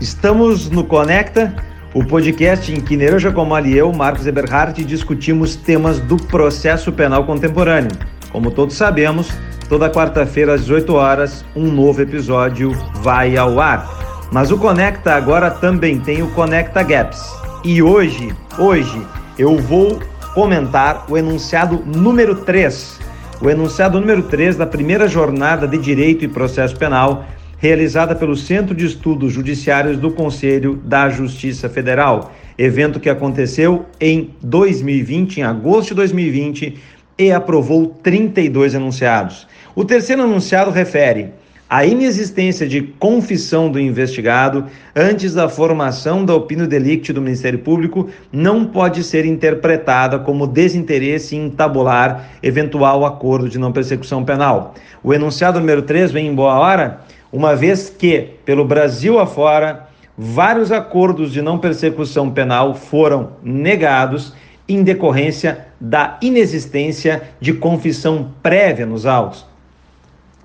Estamos no Conecta, o podcast em que Neruja Comal e eu, Marcos Eberhardt, discutimos temas do processo penal contemporâneo. Como todos sabemos, toda quarta-feira às 18 horas, um novo episódio vai ao ar. Mas o Conecta agora também tem o Conecta Gaps. E hoje, hoje, eu vou comentar o enunciado número 3. O enunciado número 3 da primeira jornada de Direito e Processo Penal realizada pelo Centro de Estudos Judiciários do Conselho da Justiça Federal, evento que aconteceu em 2020, em agosto de 2020, e aprovou 32 enunciados. O terceiro enunciado refere a inexistência de confissão do investigado antes da formação da opinião delicti do Ministério Público não pode ser interpretada como desinteresse em tabular eventual acordo de não persecução penal. O enunciado número 3 vem em boa hora uma vez que, pelo Brasil afora, vários acordos de não persecução penal foram negados em decorrência da inexistência de confissão prévia nos autos.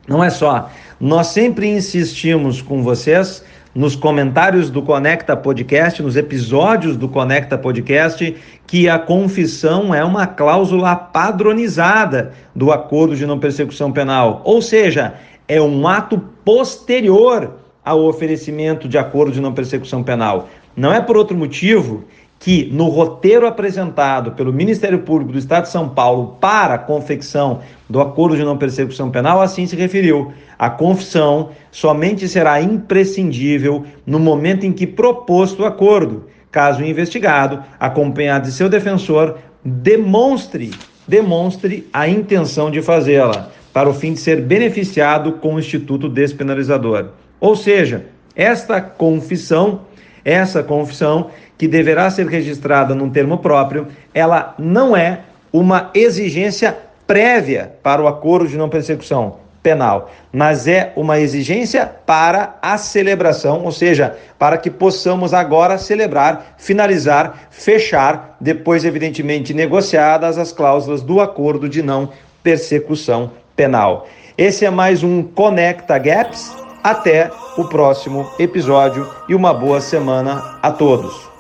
Não é só, nós sempre insistimos com vocês nos comentários do Conecta Podcast, nos episódios do Conecta Podcast, que a confissão é uma cláusula padronizada do acordo de não persecução penal. Ou seja, é um ato posterior ao oferecimento de acordo de não persecução penal. Não é por outro motivo que no roteiro apresentado pelo Ministério Público do Estado de São Paulo para a confecção do acordo de não persecução penal assim se referiu. A confissão somente será imprescindível no momento em que proposto o acordo, caso o investigado, acompanhado de seu defensor, demonstre, demonstre a intenção de fazê-la para o fim de ser beneficiado com o Instituto Despenalizador. Ou seja, esta confissão, essa confissão que deverá ser registrada num termo próprio, ela não é uma exigência prévia para o acordo de não persecução penal, mas é uma exigência para a celebração, ou seja, para que possamos agora celebrar, finalizar, fechar, depois evidentemente negociadas as cláusulas do acordo de não persecução penal. Esse é mais um Conecta Gaps. Até o próximo episódio e uma boa semana a todos.